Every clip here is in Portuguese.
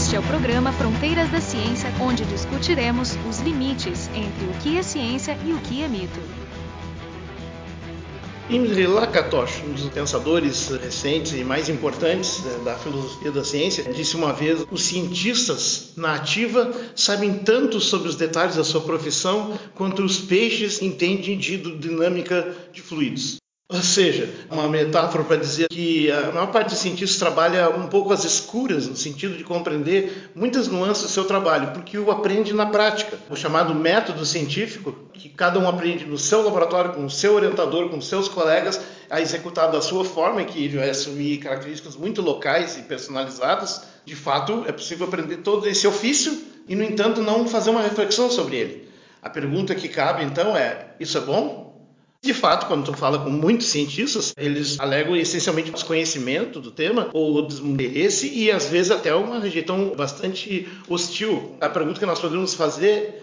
Este é o programa Fronteiras da Ciência, onde discutiremos os limites entre o que é ciência e o que é mito. Imre Lakatos, um dos pensadores recentes e mais importantes da filosofia da ciência, disse uma vez: os cientistas na ativa sabem tanto sobre os detalhes da sua profissão quanto os peixes entendem de dinâmica de fluidos. Ou seja, uma metáfora para dizer que a maior parte dos cientistas trabalha um pouco às escuras, no sentido de compreender muitas nuances do seu trabalho, porque o aprende na prática. O chamado método científico, que cada um aprende no seu laboratório, com o seu orientador, com seus colegas, a executar da sua forma, que vai assumir características muito locais e personalizadas. De fato, é possível aprender todo esse ofício e, no entanto, não fazer uma reflexão sobre ele. A pergunta que cabe, então, é: isso é bom? De fato, quando tu fala com muitos cientistas, eles alegam essencialmente desconhecimento do tema ou desinteresse e às vezes até uma rejeição bastante hostil. A pergunta que nós podemos fazer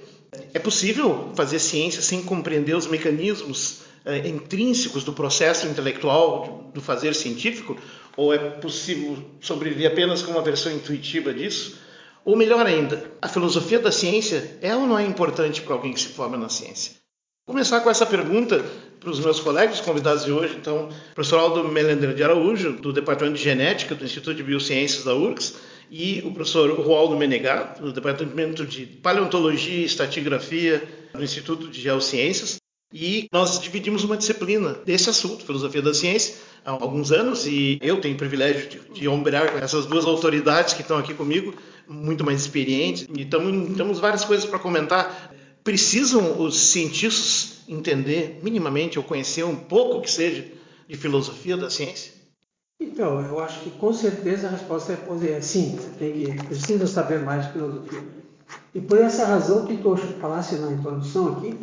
é possível fazer ciência sem compreender os mecanismos é, intrínsecos do processo intelectual do fazer científico? Ou é possível sobreviver apenas com uma versão intuitiva disso? Ou melhor ainda, a filosofia da ciência é ou não é importante para alguém que se forma na ciência? Começar com essa pergunta para os meus colegas convidados de hoje, então, o professor Aldo Melender de Araújo, do Departamento de Genética do Instituto de Biociências da URGS, e o professor Roaldo Menegato, do Departamento de Paleontologia e Estatigrafia do Instituto de Geociências. E nós dividimos uma disciplina desse assunto, filosofia da ciência, há alguns anos, e eu tenho o privilégio de, de com essas duas autoridades que estão aqui comigo, muito mais experientes, e tamo, temos várias coisas para comentar. Precisam os cientistas entender minimamente ou conhecer um pouco que seja de filosofia da ciência? Então, eu acho que com certeza a resposta é, é sim, você tem que, precisa saber mais de filosofia. E por essa razão que tu falasse na introdução aqui,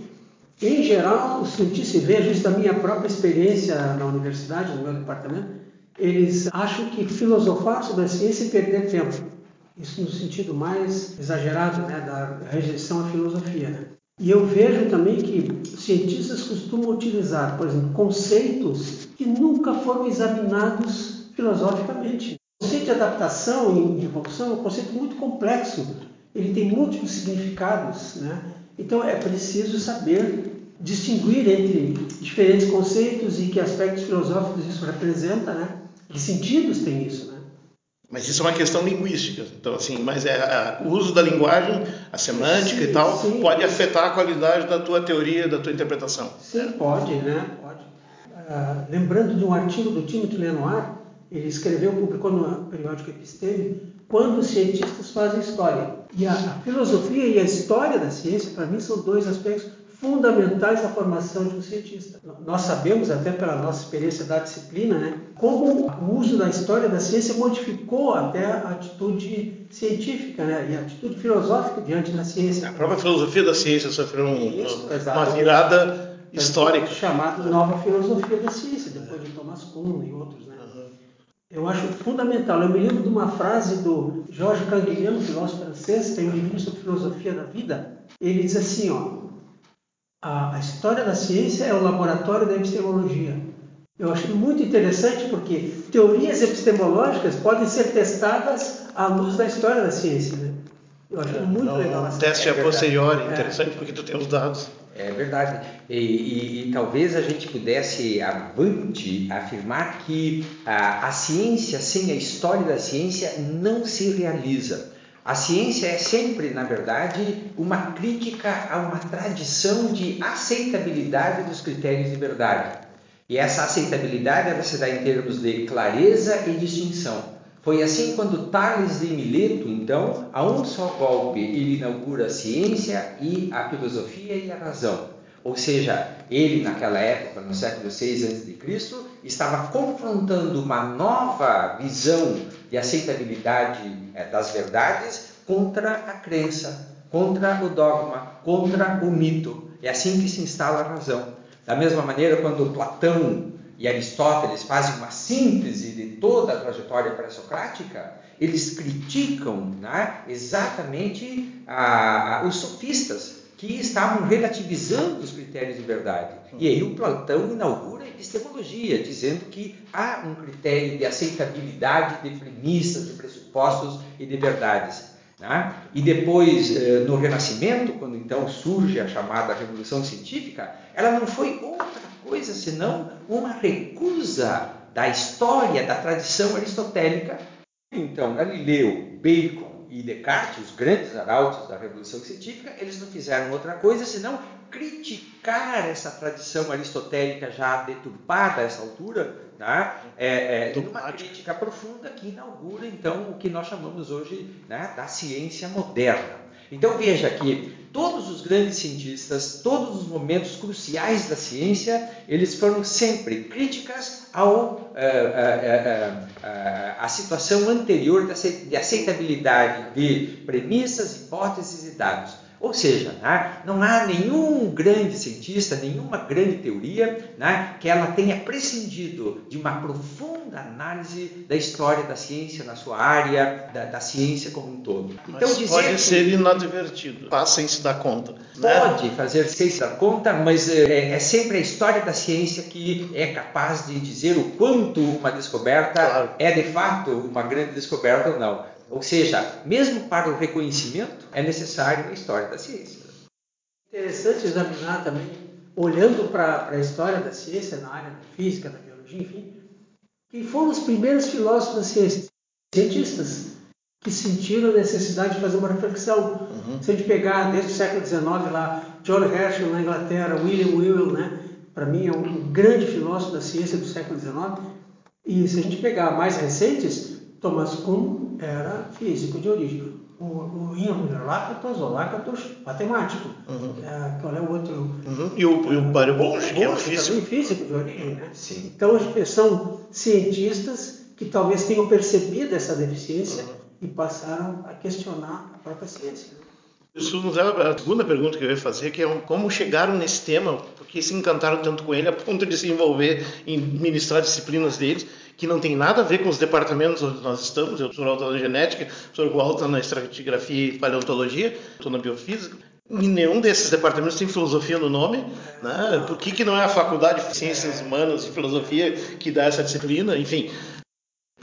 em geral, os cientistas, vejo isso da minha própria experiência na universidade, no meu departamento, eles acham que filosofar sobre a ciência é perder tempo. Isso no sentido mais exagerado né, da rejeição à filosofia. Né? E eu vejo também que cientistas costumam utilizar, por exemplo, conceitos que nunca foram examinados filosoficamente. O conceito de adaptação e evolução é um conceito muito complexo. Ele tem múltiplos significados, né? Então é preciso saber distinguir entre diferentes conceitos e que aspectos filosóficos isso representa, né? Que sentidos tem isso? Mas isso é uma questão linguística. Então, assim, mas é a, o uso da linguagem, a semântica sim, e tal, sim. pode afetar a qualidade da tua teoria, da tua interpretação. Sim, pode, né? Pode. Uh, lembrando de um artigo do Timothy Lenoir, ele escreveu, publicou no periódico Episteme, quando os cientistas fazem história. E a, a filosofia e a história da ciência, para mim, são dois aspectos fundamentais da formação de um cientista. Nós sabemos, até pela nossa experiência da disciplina, né, como o uso da história da ciência modificou até a atitude científica né, e a atitude filosófica diante da ciência. A própria filosofia da ciência sofreu um, Isso, uma virada histórica. Chamada nova filosofia da ciência, depois de Thomas Kuhn e outros. Né? Eu acho fundamental. Eu me lembro de uma frase do Georges Canguilhem, filósofo francês, tem um livro sobre filosofia da vida. Ele diz assim, ó, a, a história da ciência é o laboratório da epistemologia. Eu acho muito interessante porque teorias epistemológicas podem ser testadas à luz da história da ciência. Né? Eu acho é, muito não, legal. Um teste é a posteriori, é. interessante porque tu tem os dados. É verdade. E, e, e, talvez a gente pudesse, avante, afirmar que a, a ciência, sem a história da ciência, não se realiza. A ciência é sempre, na verdade, uma crítica a uma tradição de aceitabilidade dos critérios de verdade. E essa aceitabilidade ela se dá em termos de clareza e distinção. Foi assim quando Tales de Mileto, então, a um só golpe, ele inaugura a ciência e a filosofia e a razão. Ou seja, ele naquela época, no século VI a.C., estava confrontando uma nova visão de aceitabilidade eh, das verdades contra a crença, contra o dogma, contra o mito. É assim que se instala a razão. Da mesma maneira, quando Platão e Aristóteles fazem uma síntese de toda a trajetória pré-socrática, eles criticam né, exatamente a, a, os sofistas, que estavam relativizando os critérios de verdade. E aí o Platão inaugura a epistemologia, dizendo que há um critério de aceitabilidade de premissas, de pressupostos pressupostos e de verdades. Né? E depois, eh, no Renascimento, quando então surge a chamada Revolução Científica, ela não foi outra coisa senão uma recusa da história, da tradição aristotélica. Então, Galileu, Bacon e Descartes, os grandes arautos da Revolução Científica, eles não fizeram outra coisa senão criticar essa tradição aristotélica já deturpada a essa altura, né? é, é, uma crítica profunda que inaugura então o que nós chamamos hoje né, da ciência moderna. Então veja que todos os grandes cientistas, todos os momentos cruciais da ciência, eles foram sempre críticas ao a, a, a, a situação anterior de aceitabilidade de premissas, hipóteses e dados. Ou seja, né, não há nenhum grande cientista, nenhuma grande teoria né, que ela tenha prescindido de uma profunda análise da história da ciência na sua área, da, da ciência como um todo. Então, mas pode ser inadvertido, faz sem se dar conta. Né? Pode fazer sem se dar conta, mas é, é, sempre a história da ciência que é capaz de dizer o quanto uma descoberta claro. é de fato uma grande descoberta ou não. Ou seja, mesmo para o reconhecimento, é necessário a história da ciência. Interessante examinar também, olhando para a história da ciência, na área da física, da biologia, enfim, quem foram os primeiros filósofos da ciência? Cientistas que sentiram a necessidade de fazer uma reflexão. Uhum. Se a gente pegar desde o século XIX lá, John Herschel na Inglaterra, William Whewell, né? para mim é um grande filósofo da ciência do século XIX. E se a gente pegar mais recentes, Thomas Kuhn era físico de origem. O, o Ian Lakatos, ou Lakatos, matemático. Uhum. É, qual é o outro? Uhum. E o, e o Mário Bonge, que é físico. físico de origem, né? Sim. Então, são cientistas que talvez tenham percebido essa deficiência uhum. e passaram a questionar a própria ciência. Né? Isso nos leva à segunda pergunta que eu ia fazer, que é como chegaram nesse tema, porque se encantaram tanto com ele a ponto de se envolver em ministrar disciplinas deles, que não tem nada a ver com os departamentos onde nós estamos. Eu sou autor na genética, sou Walter na estratigrafia e paleontologia, estou na biofísica. E nenhum desses departamentos tem filosofia no nome. Né? Por que, que não é a Faculdade de Ciências Humanas e Filosofia que dá essa disciplina? Enfim,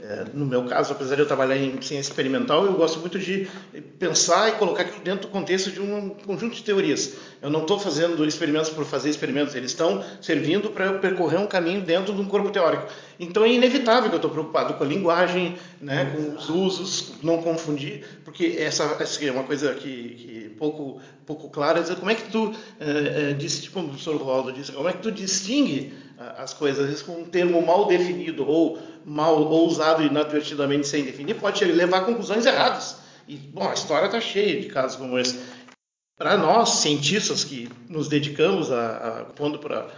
é, no meu caso, apesar de eu trabalhar em ciência experimental, eu gosto muito de pensar e colocar aquilo dentro do contexto de um conjunto de teorias. Eu não estou fazendo experimentos por fazer experimentos, eles estão servindo para eu percorrer um caminho dentro de um corpo teórico. Então é inevitável que eu estou preocupado com a linguagem, né, com os usos, não confundir, porque essa, essa é uma coisa que, que pouco pouco clara. Como é que tu é, é, disse, tipo o professor Roldo disse, como é que tu distingue as coisas, às vezes com um termo mal definido ou mal ou usado inadvertidamente sem definir, pode levar a conclusões erradas. E, bom, a história está cheia de casos como esse. Para nós, cientistas que nos dedicamos a, a pondo para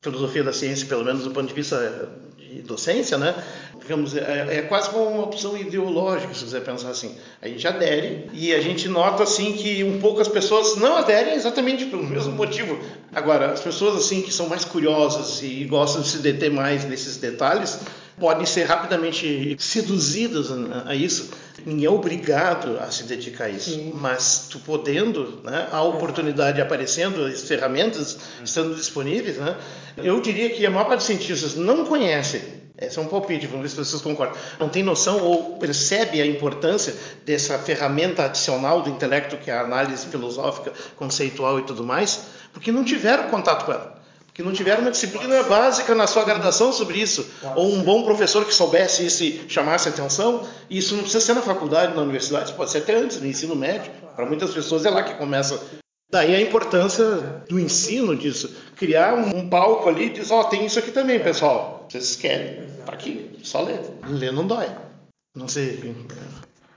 filosofia da ciência, pelo menos do ponto de vista de docência, né? Digamos, é, é, quase como uma opção ideológica, se você pensar assim. A gente adere e a gente nota assim que um pouco as pessoas não aderem exatamente pelo mesmo motivo. Agora, as pessoas assim que são mais curiosas e gostam de se deter mais nesses detalhes, podem ser rapidamente seduzidas a isso. Ninguém é obrigado a se dedicar a isso, Sim. mas tu podendo, né, a oportunidade aparecendo, as ferramentas estando disponíveis, né, eu diria que a maior parte dos cientistas não conhece esse é um palpite, vamos ver se vocês concordam. Não tem noção ou percebe a importância dessa ferramenta adicional do intelecto, que é a análise filosófica, conceitual e tudo mais, porque não tiveram contato com ela que não tiveram uma disciplina básica na sua graduação sobre isso, ou um bom professor que soubesse isso e chamasse atenção. E isso não precisa ser na faculdade, na universidade, pode ser até antes, no ensino médio. Para muitas pessoas é lá que começa. Daí a importância do ensino disso. Criar um, palco ali e dizer, ó, oh, tem isso aqui também, pessoal. Vocês querem? Tá aqui, só ler. Ler não dói. Não sei.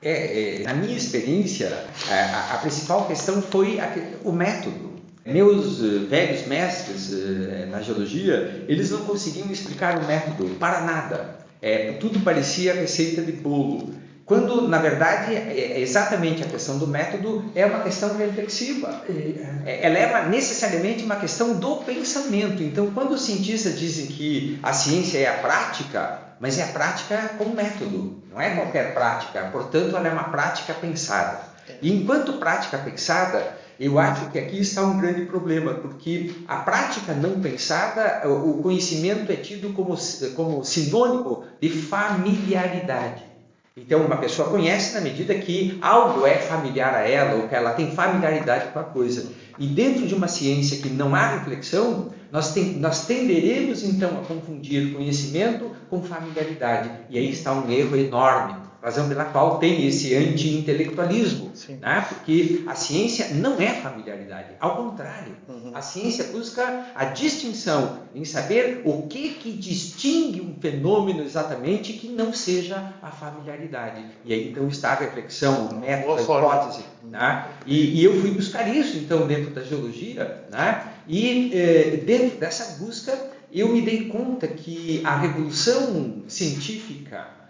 É, é, na minha experiência, a, a, principal questão foi a, o método. Meus uh, velhos mestres uh, na geologia, eles não conseguiam explicar o método para nada. É, tudo parecia receita de bolo. Quando, na verdade, é, é exatamente a questão do método é uma questão reflexiva. Ela é uma, necessariamente uma questão do pensamento. Então, quando os cientistas dizem que a ciência é a prática, mas é a prática com método, não é qualquer prática. Portanto, ela é uma prática pensada. E enquanto prática pensada, eu acho que aqui está um grande problema, porque a prática não pensada, o conhecimento é tido como, como sinônimo de familiaridade. Então, uma pessoa conhece na medida que algo é familiar a ela, ou que ela tem familiaridade com a coisa. E dentro de uma ciência que não há reflexão, nós, tem, nós tenderemos então a confundir conhecimento com familiaridade. E aí está um erro enorme razão pela qual tem esse anti-intelectualismo, né? porque a ciência não é familiaridade, ao contrário, uhum. a ciência busca a distinção em saber o que, que distingue um fenômeno exatamente que não seja a familiaridade. E aí então está a reflexão, o método, a hipótese. Né? E, e, eu fui buscar isso então dentro da geologia, né? e eh, dentro dessa busca eu me dei conta que a revolução científica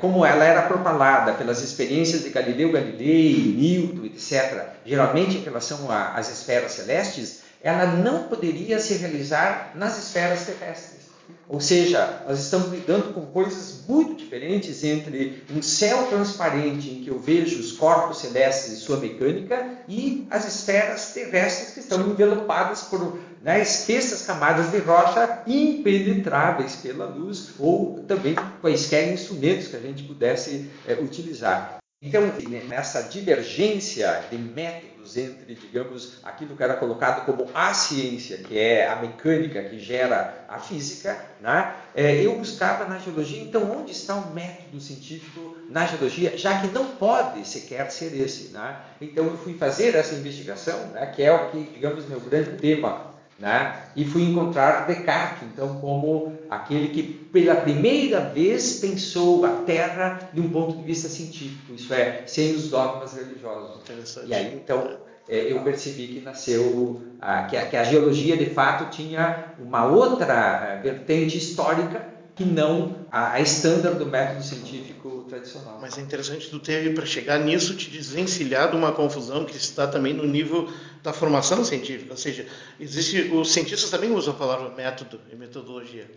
como ela era propalada pelas experiências de Galileu Galilei, Newton, etc., geralmente em relação às esferas celestes, ela não poderia se realizar nas esferas terrestres. Ou seja, nós estamos lidando com coisas muito diferentes entre um céu transparente em que eu vejo os corpos celestes e sua mecânica e as esferas terrestres que estão envelopadas por né, espessas camadas de rocha impenetráveis pela luz ou também quaisquer instrumentos que a gente pudesse é, utilizar. Então, nessa divergência de métodos entre, digamos, aquilo que era colocado como a ciência, que é a mecânica que gera a física, né? É, eu buscava na geologia, então, onde está o método científico na geologia, já que não pode sequer ser esse. Né? Então, eu fui fazer essa investigação, né, que é o que, digamos, meu grande tema né? E fui encontrar Descartes, então, como aquele que pela primeira vez pensou a Terra de um ponto de vista científico, isso é, sem os dogmas religiosos. E aí, então, é, eu percebi que nasceu, que, a, que a geologia de fato tinha uma outra é, vertente histórica que não a, a estándar do método científico tradicional. Mas é interessante tu teve para chegar nisso te desvencilhar de uma confusão que está também no nível da formação científica, ou seja, existe os cientistas também usam a palavra método e metodologia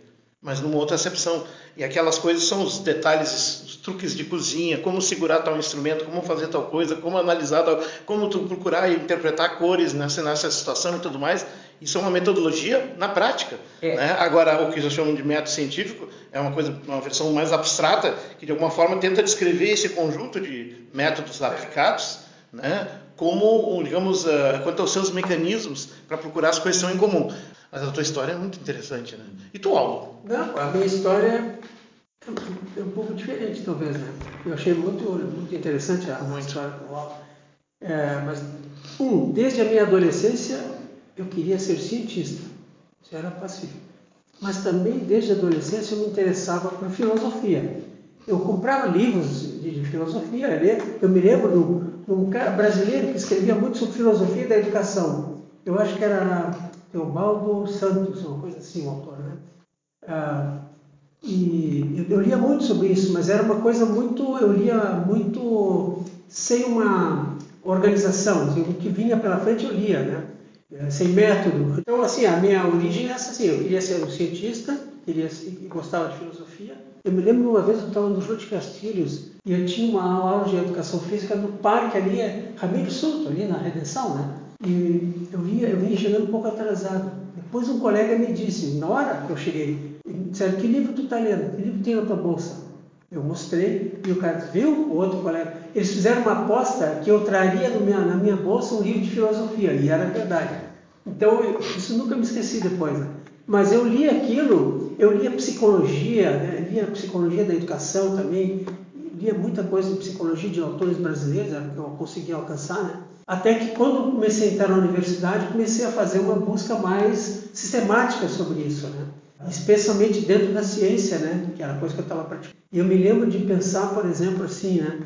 mas numa outra acepção. E aquelas coisas são os detalhes, os truques de cozinha, como segurar tal instrumento, como fazer tal coisa, como analisar tal, como tu procurar e interpretar cores nessa, nessa situação e tudo mais. Isso é uma metodologia na prática. É. Né? Agora, o que eles chamam de método científico é uma coisa, uma versão mais abstrata que de alguma forma tenta descrever esse conjunto de métodos aplicados, né? Como, digamos, uh, quanto aos seus mecanismos para procurar as coisas que são em comum. Mas a tua história é muito interessante, né? E tu, Aldo? Não, a minha história é um pouco diferente, talvez, né? Eu achei muito, muito interessante a muito. história do Aldo. É, mas, um, desde a minha adolescência, eu queria ser cientista. Isso era pacífico. Mas também, desde a adolescência, eu me interessava por filosofia. Eu comprava livros de, filosofia, eu me lembro de um cara brasileiro que escrevia muito sobre filosofia da educação. Eu acho que era Teobaldo Santos, uma coisa assim, o autor, né? Ah, e eu, eu, lia muito sobre isso, mas era uma coisa muito, eu lia muito sem uma organização, assim, o que vinha pela frente eu lia, né? É, sem método. Então, assim, a minha origem é essa, assim, eu queria ser um cientista, queria, gostava de filosofia. Eu me lembro uma vez eu estava no Júlio de Castilhos e eu tinha uma aula de educação física no parque ali, é Ramiro Souto, ali na Redenção, né? E eu vinha, eu vinha chegando um pouco atrasado. Depois um colega me disse, na hora que eu cheguei, disseram, que livro tu está lendo? Que livro tem na tua bolsa? Eu mostrei e o cara disse, viu? O outro colega. Eles fizeram uma aposta que eu traria minha, na minha bolsa um livro de filosofia, e era verdade. Então, isso nunca me esqueci depois. Né? Mas eu li aquilo, eu lia psicologia, né? lia psicologia da educação também, lia muita coisa de psicologia de autores brasileiros, era o que eu conseguia alcançar, né? Até que quando comecei a entrar na universidade, comecei a fazer uma busca mais sistemática sobre isso, né? especialmente dentro da ciência, né? que era a coisa que eu estava praticando. E eu me lembro de pensar, por exemplo, assim, né?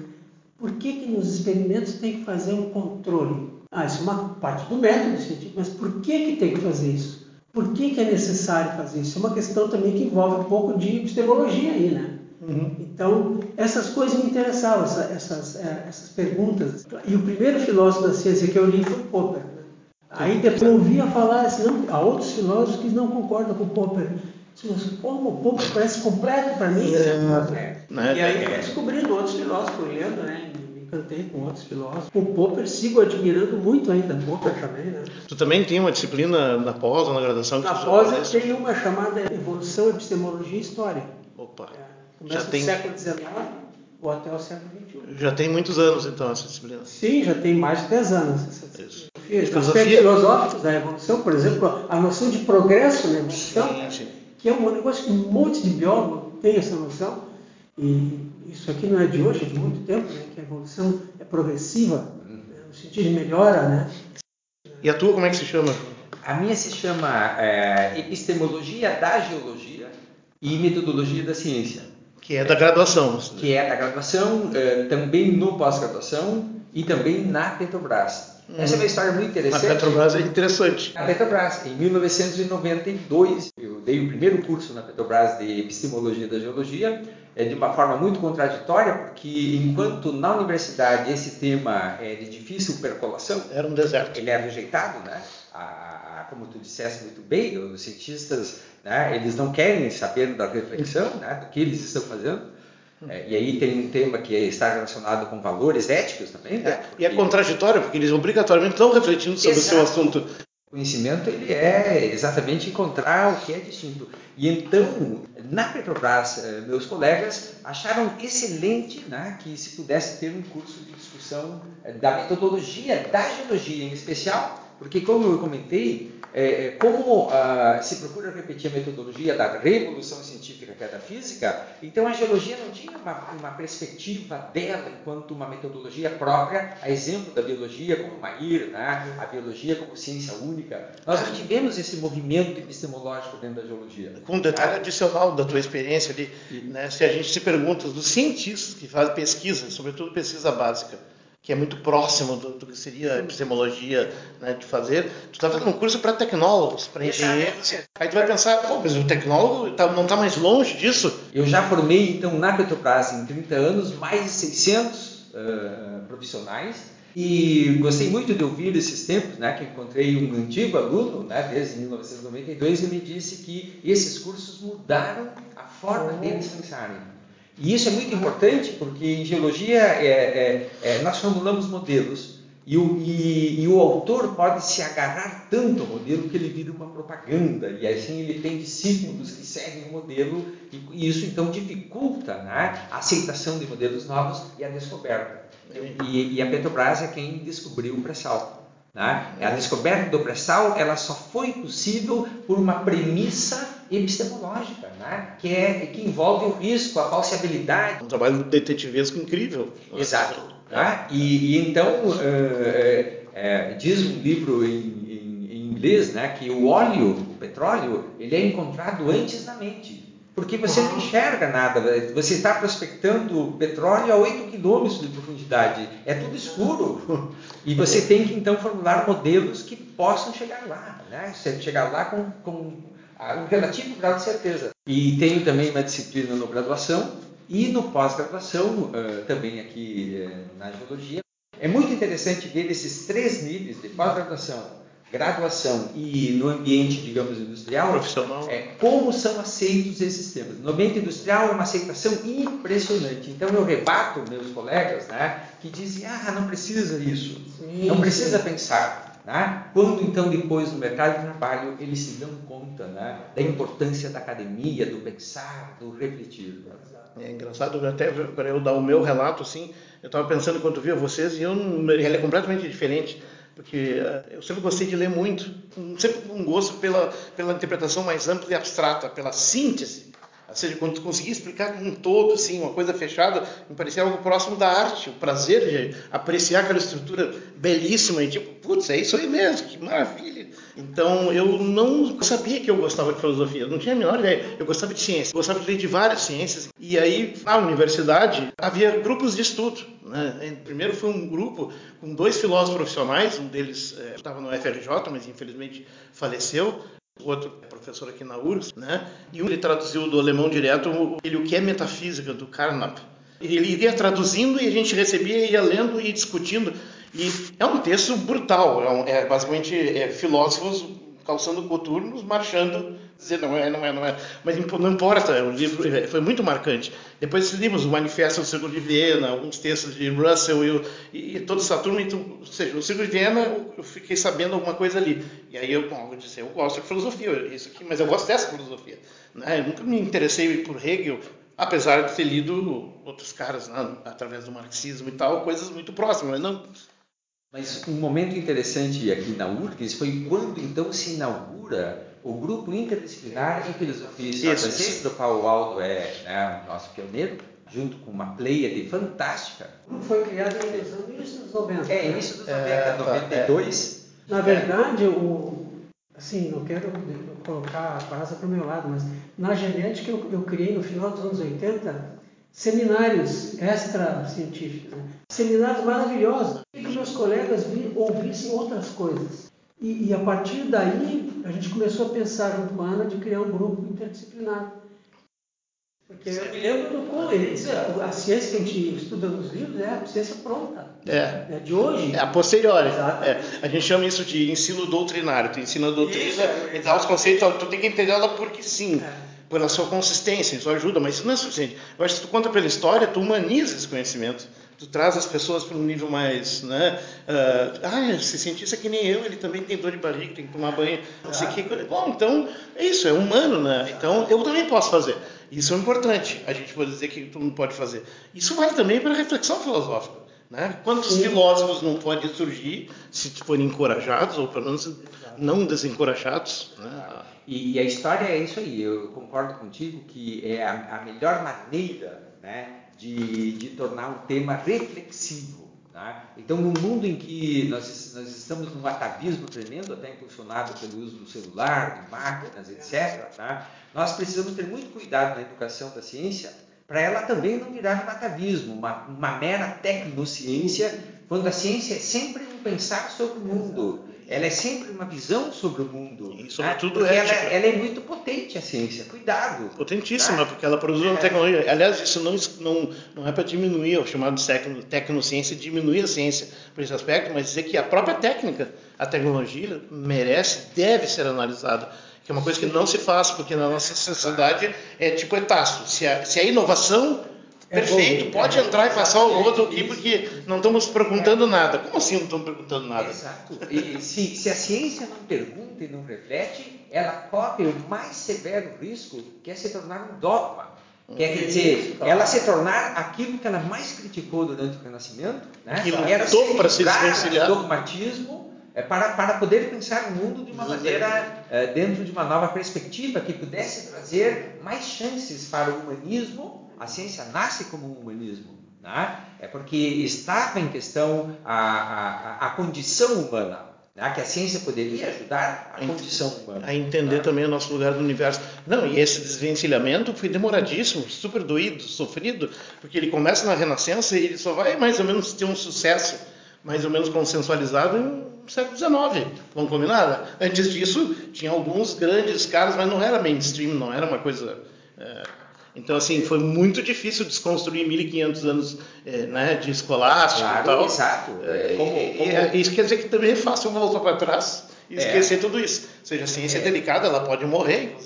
por que, que nos experimentos tem que fazer um controle? Ah, isso é uma parte do método científico, mas por que, que tem que fazer isso? Por que, que é necessário fazer isso? É uma questão também que envolve um pouco de epistemologia aí, né? Uhum. Então, essas coisas me interessavam, essa, essas, é, essas perguntas. E o primeiro filósofo da ciência que eu li foi Popper. Né? Aí depois eu ouvia falar, assim, não, há outros filósofos que não concordam com Popper. Mas como o Popper parece completo para mim? É, é, e aí fui descobrindo outros filósofos, lendo, né? Me encantei com outros filósofos. O Popper sigo admirando muito ainda, Popper também, né? Tu também tem uma disciplina na pós ou na graduação? Na pós eu tenho uma chamada Evolução, Epistemologia e História. Opa! É. Começa Já no tem... século XIX ou até o século XXI. Já tem muitos anos, então, essa disciplina. Sim, já tem mais de 10 anos essa disciplina. Isso. Os Filosofia- aspectos filosóficos da evolução, por exemplo, a noção de progresso na evolução, Sim, sim. que é um negócio que um monte de biólogos tem essa noção, e isso aqui não é de hoje, é de muito tempo, né, que a evolução é progressiva, né, no sentido de melhora, né? E a tua, como é que se chama? A minha se chama é, Epistemologia da Geologia e Metodologia da Ciência, Que é da graduação. que é da graduação, é, também no pós-graduação e também na Petrobras. Essa é uma história muito A interessante. Petrobras é interessante. A Petrobras, em 1992, eu dei o primeiro curso na Petrobras de Epistemologia da Geologia, é, de uma forma muito contraditória, porque enquanto na universidade esse tema é de difícil percolação, Era um deserto. ele é rejeitado, né? A, a- como tu disseste muito bem, os cientistas, né, eles não querem saber da reflexão, né, do que eles estão fazendo. É, e aí tem um tema que está relacionado com valores éticos também, né? E é Porque- contraditório, porque eles obrigatoriamente estão refletindo sobre o seu Exato. assunto. Conhecimento ele é exatamente encontrar o que é distinto. E então, na Petrobras, eh, meus colegas acharam excelente né, que se pudesse ter um curso de discussão eh, da metodologia da geologia em especial, porque como eu comentei, eh, eh, como ah, se procura repetir a metodologia da revolução científica que é da física, então a geologia não tinha uma, uma perspectiva dela enquanto uma metodologia própria, a exemplo da biologia como Mair, né, a biologia como ciência única. Nós não tivemos esse movimento epistemológico dentro da geologia. Com um detalhe adicional da tua experiência ali, né, se a gente se pergunta dos cientistas que fazem pesquisa, sobretudo pesquisa básica, que é muito próximo do, do que seria a epistemologia né, de fazer, tu está fazendo um curso para tecnólogos, para engenheiros, aí tu vai pensar, pô, mas o tecnólogo tá- não está mais longe disso? Eu já formei, então, na Petrobras, em 30 anos, mais de 600 eh, profissionais. E gostei muito de ouvir esses tempos, né, que encontrei um antigo aluno, né, desde 1992, e me disse que esses cursos mudaram a forma deles pensarem. E isso é muito importante porque em geologia é, é, é, nós formulamos modelos e o, e, e o autor pode se agarrar tanto ao modelo que ele vira uma propaganda e assim ele tem discípulos que seguem o modelo e, e isso então dificulta né, a aceitação de modelos novos e a descoberta. E, e a Petrobras é quem descobriu o pré-sal. Né? A descoberta do pré-sal ela só foi possível por uma premissa epistemológica, né? que, é, que envolve o risco, a falseabilidade. Um trabalho detetivesco incrível. Exato. Tá? E, e então, eh, eh, diz um livro em, em- em inglês né, que o óleo, o petróleo, ele é encontrado antes na mente. Porque você não enxerga nada, você está prospectando petróleo a 8 quilômetros de profundidade, é tudo escuro. E você tem que então formular modelos que possam chegar lá, né? Você chegar lá com, com ah, um relativo grau de certeza. E tenho também uma disciplina no graduação e no pós-graduação, eh, também aqui eh, na geologia. É muito interessante ver esses três níveis de pós-graduação, graduação e no ambiente, digamos, industrial, Profissional. é, como são aceitos esses temas. No ambiente industrial é uma aceitação impressionante. Então eu rebato meus colegas né, que dizem, ah, não precisa isso, Sim, não precisa sim. pensar. Né? Quando então depois no mercado de trabalho eles se dão conta né, da importância da academia, do pensar, do refletir. É engraçado até para eu dar o meu relato assim, eu estava pensando enquanto via vocês e eu ele é completamente diferente, porque eh, eu sempre gostei de ler muito, sempre um gosto pela pela interpretação mais ampla e abstrata, pela síntese. Ou seja, quando tu conseguia explicar um todo, assim, uma coisa fechada, me parecia algo próximo da arte, o prazer de apreciar aquela estrutura belíssima e tipo, putz, é isso aí mesmo, que maravilha. Então eu não sabia que eu gostava de filosofia, eu não tinha a menor ideia. Eu gostava de ciência, gostava de ler de várias ciências. E aí, na universidade, havia grupos de estudo. Né? Primeiro foi um grupo com dois filósofos profissionais, um deles eh, estava no FRJ, mas infelizmente faleceu. Outro é professor aqui na URGS, né? E um ele traduziu do alemão direto ele o que é metafísica do Carnap. Ele iria traduzindo e a gente recebia, ia lendo e discutindo. E é um texto brutal, é, um- é basicamente é, filósofos calçando coturnos, marchando, dizer não é, não é, não é. Mas não importa, o livro é, foi muito marcante. Depois esses livros, o Manifesto do Círculo de Viena, alguns textos de Russell e, e, e toda essa turma, então, ou seja, o Círculo de Viena, eu fiquei sabendo alguma coisa ali. E aí eu, bom, eu disse, eu gosto de filosofia, isso aqui, mas eu gosto dessa filosofia. Né? Eu nunca me interessei por Hegel, apesar de ter lido outros caras né, através do marxismo e tal, coisas muito próximas, mas não. Mas um momento interessante aqui na URGS foi quando então se inaugura o grupo interdisciplinar em filosofia e ciência, do qual o Aldo é né, o nosso pioneiro, junto com uma pleiade fantástica. O grupo foi criado no início dos 90. É, início dos 90, é, 92. É. Na verdade, o, assim, não quero colocar a brasa para o meu lado, mas na genética eu, eu, criei no final dos anos 80 seminários extra-científicos, né? seminários maravilhosos, meus colegas vi, ouvissem outras coisas. E, e, a partir daí a gente começou a pensar junto com a Ana de criar um grupo interdisciplinar. Porque eu me lembro do como a ciência que a gente estuda nos livros é a ciência pronta. É. é de hoje. É a posteriori. É. A gente chama isso de ensino doutrinário. Tu ensina a doutrina isso, é. e dá os conceitos, tu tem que entender ela porque sim. É. Pela sua consistência, isso ajuda, mas isso não é suficiente. Eu acho que se tu conta pela história, tu humaniza esse conhecimento tu traz as pessoas para um nível mais, né? Uh, ah, esse cientista é que nem eu, ele também tem dor de barriga, tem que tomar banho, não sei o que. Bom, então é isso, é humano, né? Então eu também posso fazer. Isso é importante. A gente pode dizer que todo mundo pode fazer. Isso vale também para a reflexão filosófica. Né? Quantos Sim. filósofos não podem surgir se forem encorajados, ou pelo menos não desencorajados? Né? E, e, a história é isso aí. Eu concordo contigo que é a, a melhor maneira né, de, de tornar um tema reflexivo. Tá? Então, num mundo em que nós, nós estamos num atavismo tremendo, até impulsionado pelo uso do celular, de máquinas, etc., tá? nós precisamos ter muito cuidado na educação da ciência para ela também não virar um atavismo, uma, uma mera tecnociência, quando a ciência é sempre um pensar sobre o mundo, ela é sempre uma visão sobre o mundo. E sobretudo né? ela, ela, é muito potente a ciência, cuidado. Potentíssima, tá? porque ela produz uma é. tecnologia. Aliás, isso não, não, não é para diminuir o chamado de tecnociência, diminuir a ciência por esse aspecto, mas dizer que a própria técnica, a tecnologia, merece, deve ser analisada. Que é uma coisa que não se faz, porque na nossa sociedade é tipo etaço. Se a, se a inovação é Perfeito, bom, pode é entrar e passar o outro aqui, porque não estamos perguntando nada. Como assim não estamos perguntando nada? Exato. E se, se a ciência não pergunta e não reflete, ela corre o mais severo risco, que é se tornar um dogma. Quer dizer, ela se tornar aquilo que ela mais criticou durante o Renascimento, né? que lutou para se desvencilhar. dogmatismo é, para, para poder pensar o mundo de uma maneira, é, dentro de uma nova perspectiva, que pudesse trazer mais chances para o humanismo a ciência nasce como um humanismo. Né? É porque estava em questão a, a, a condição humana. Né? Que a ciência poderia ajudar a condição humana. A entender né? também o nosso lugar no universo. Não, e esse desvencilhamento foi demoradíssimo, super doído, sofrido, porque ele começa na Renascença e ele só vai mais ou menos ter um sucesso mais ou menos consensualizado no século XIX. Vamos combinar? Antes disso, tinha alguns grandes caras, mas não era mainstream, não era uma coisa. É, então, assim, foi muito difícil desconstruir 1.500 anos é, né, de escolástico claro, e tal. Exato. É, como, como... É, isso quer dizer que também é fácil voltar para trás e é. esquecer tudo isso. Ou seja, a ciência é, delicada, ela pode morrer,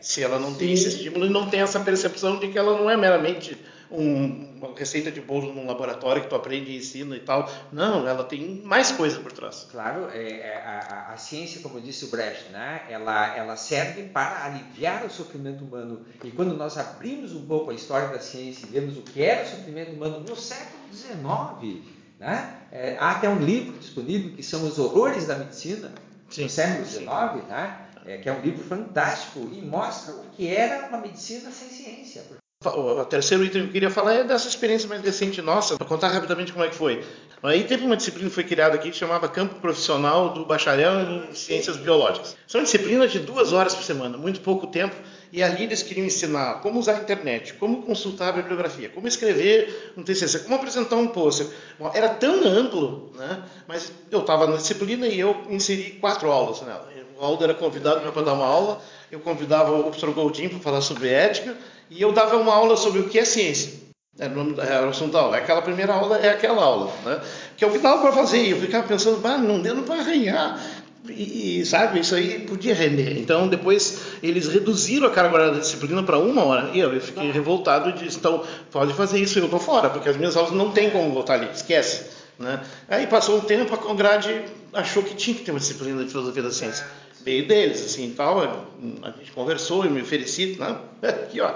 se ela não Sim. tem esse estímulo e não tem essa percepção de que ela não é meramente um, uma receita de bolo num laboratório que tu aprende e ensina e tal. Não, ela tem mais coisa por trás. Claro, é, é, a, a, ciência, como disse o Brecht, né, ela, ela serve para aliviar o sofrimento humano. E quando nós abrimos um pouco a história da ciência e vemos o que era o sofrimento humano no século XIX, né, é, há até um livro disponível que são Os Horrores da Medicina, Sim. do século XIX, né, é, que é um livro fantástico e mostra o que era uma medicina sem ciência. O terceiro item que eu queria falar é dessa experiência mais recente nossa, para contar rapidamente como é que foi. Aí teve uma disciplina que foi criada aqui que chamava Campo Profissional do Bacharel em Ciências Biológicas. São disciplinas de duas horas por semana, muito pouco tempo, e ali eles queriam ensinar como usar a internet, como consultar a bibliografia, como escrever um TCC, como apresentar um pôster. Era tão amplo, né? mas eu estava na disciplina e eu inseri quatro aulas nela. O Aldo era convidado para dar uma aula, eu convidava o professor Goldin para falar sobre ética, e eu dava uma aula sobre o que é ciência. Era o, nome, era o assunto da aula. Aquela primeira aula é aquela aula. Né? Que é que dava para fazer. E eu ficava pensando, ah, não deu para arranhar. E, sabe, isso aí podia render. Então, depois eles reduziram a carga horária da disciplina para uma hora. E eu fiquei revoltado e disse: então, pode fazer isso, eu estou fora, porque as minhas aulas não tem como voltar ali, esquece. Né? Aí passou um tempo, a Congrade achou que tinha que ter uma disciplina de filosofia da ciência veio deles, assim, tal, a gente conversou, e me ofereci, né? aqui, ó,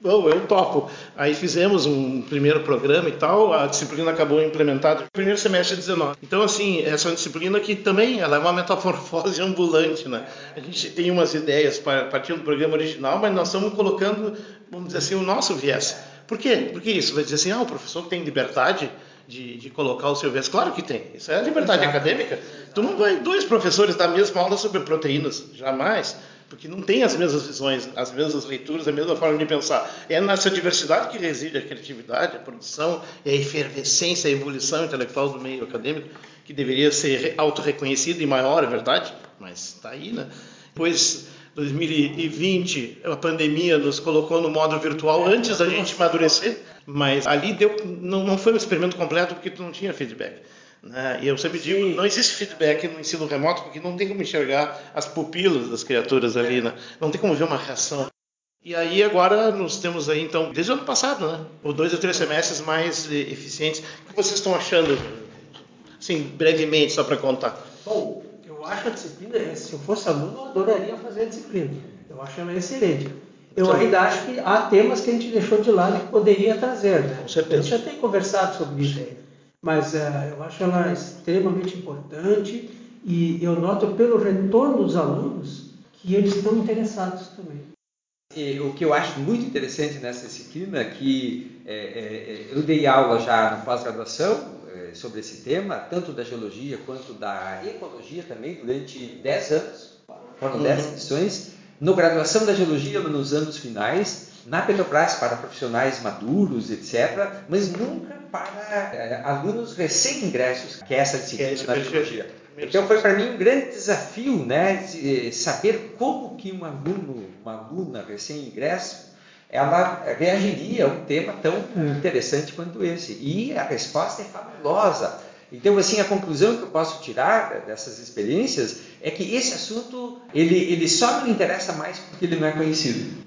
Bom, eu topo. Aí fizemos um primeiro programa e tal, a disciplina acabou implementada no primeiro semestre de 19. Então, assim, essa é uma disciplina que também ela é uma metamorfose ambulante, né? A gente tem umas ideias partindo do programa original, mas nós estamos colocando, vamos dizer assim, o nosso viés. Por quê? Porque isso vai dizer assim, ah, o professor tem liberdade de, de, colocar o seu viés. Claro que tem. Isso é liberdade Exato. acadêmica. Tu não vai dois professores dar a mesma aula sobre proteínas, jamais porque não tem as mesmas visões, as mesmas leituras, a mesma forma de pensar. É nessa diversidade que reside a criatividade, a produção, e a efervescência, a evolução intelectual do meio acadêmico, que deveria ser autorreconhecida e maior, é verdade, mas está aí, né? Pois 2020, a pandemia nos colocou no modo virtual antes da gente amadurecer, mas ali deu, não, não foi um experimento completo porque tu não tinha feedback. Né? E eu sempre digo, Sim. não existe feedback no ensino remoto porque não tem como enxergar as pupilas das criaturas ali, né? não tem como ver uma reação. E aí agora nós temos aí então, desde o ano passado, né? Ou dois ou três semestres mais eficientes. O que vocês estão achando, assim, brevemente, só para contar? Bom, eu acho a disciplina, se eu fosse aluno, eu adoraria fazer a disciplina. Eu acho ela excelente. Eu Sim. ainda acho que há temas que a gente deixou de lado que poderia trazer, né? Com certeza. A gente já tem conversado sobre isso aí mas uh, eu acho ela extremamente importante e eu noto pelo retorno dos alunos que eles estão interessados também. E o que eu acho muito interessante nessa disciplina é que é, é, eu dei aula já na pós-graduação é, sobre esse tema, tanto da geologia quanto da ecologia também, durante 10 anos, foram 10 uhum. lições. No graduação da geologia, nos anos finais, na Petrobras para profissionais maduros, etc., mas nunca para é, alunos recém-ingressos, que é essa disciplina é, biologia. Então foi para mim um grande desafio, né, de saber como que um aluno, uma aluna recém-ingresso, ela reagiria a um tema tão interessante quanto esse. E a resposta é fabulosa. Então, assim, a conclusão que eu posso tirar dessas experiências é que esse assunto, ele, ele só me interessa mais porque ele não é conhecido.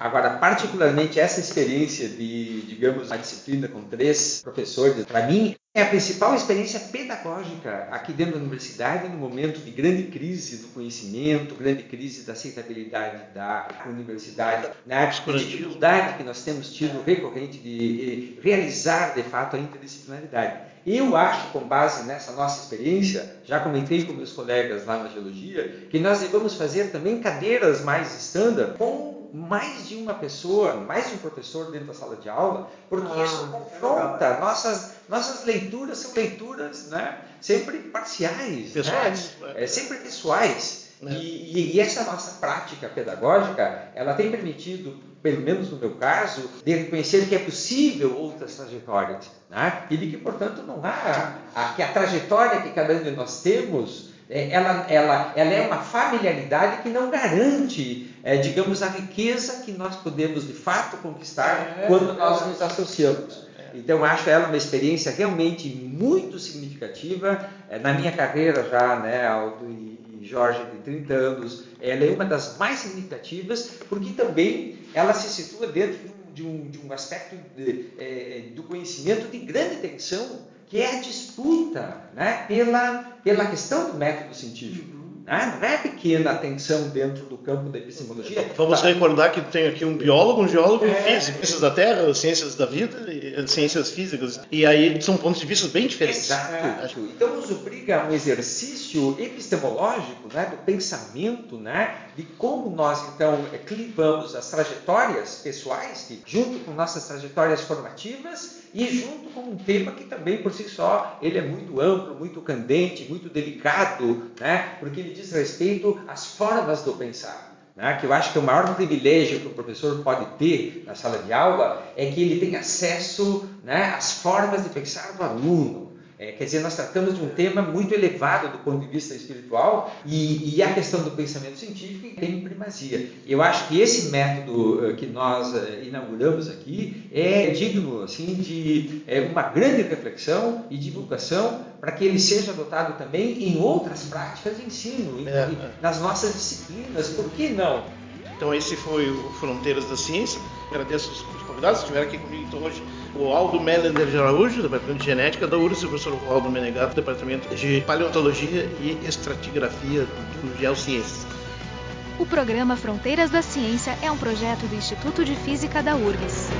Agora, particularmente essa experiência de, digamos, uma disciplina com três professores, para mim, é a principal experiência pedagógica aqui dentro da universidade, no momento de grande crise do conhecimento, grande crise da aceitabilidade da universidade, na dificuldade que nós temos tido recorrente de realizar, de fato, a interdisciplinaridade. Eu acho, com base nessa nossa experiência, já comentei com meus colegas lá na geologia, que nós devemos fazer também cadeiras mais standard com mais de uma pessoa, mais de um professor dentro da sala de aula, porque ah, isso confronta. Nossas, nossas leituras são leituras né, sempre parciais, né? pessoais, né? É, sempre pessoais. É. E, e, essa nossa prática pedagógica, ela tem permitido, pelo menos no meu caso, de reconhecer que é possível outras trajetórias, né? e de que, portanto, não há a, que a trajetória que cada um de nós temos é, ela, ela, ela é uma familiaridade que não garante, é, digamos, a riqueza que nós podemos de fato conquistar é, quando nós nos associamos. Então, acho ela uma experiência realmente muito significativa. É, na minha carreira já, né, Aldo e Jorge, de 30 anos, ela é uma das mais significativas, porque também ela se situa dentro de um, de um aspecto de, é, do conhecimento de grande tensão que é a disputa né, pela, pela questão do método científico. Né? Não é pequena a tensão dentro do campo da epistemologia. Vamos recordar que tem aqui um biólogo, um geólogo, um é. físico, ciências da Terra, ciências da vida, ciências físicas. E aí são pontos de vista bem diferentes. Exato. É. Então nos obriga a um exercício epistemológico né, do pensamento, né, de como nós então clivamos as trajetórias pessoais, que, junto com nossas trajetórias formativas, e junto com um tema que também por si só ele é muito amplo, muito candente, muito delicado, né? porque ele diz respeito às formas do pensar. Né? Que eu acho que o maior privilégio que o professor pode ter na sala de aula é que ele tem acesso né, às formas de pensar do aluno. É, quer dizer, nós tratamos de um tema muito elevado do ponto de vista espiritual e, e a questão do pensamento científico tem primazia. Eu acho que esse método uh, que nós uh, inauguramos aqui é digno assim, de é, uma grande reflexão e divulgação para que ele seja adotado também em outras práticas de ensino, em, é, é. nas nossas disciplinas. Por que não? Então esse foi o Fronteiras da Ciência. Agradeço os convidados que estiveram aqui comigo então hoje o Aldo Melender de Araújo, do Departamento de Genética da URSS, o professor Aldo Menegato, do Departamento de Paleontologia e Estratigrafia do Geociências. O programa Fronteiras da Ciência é um projeto do Instituto de Física da URGS.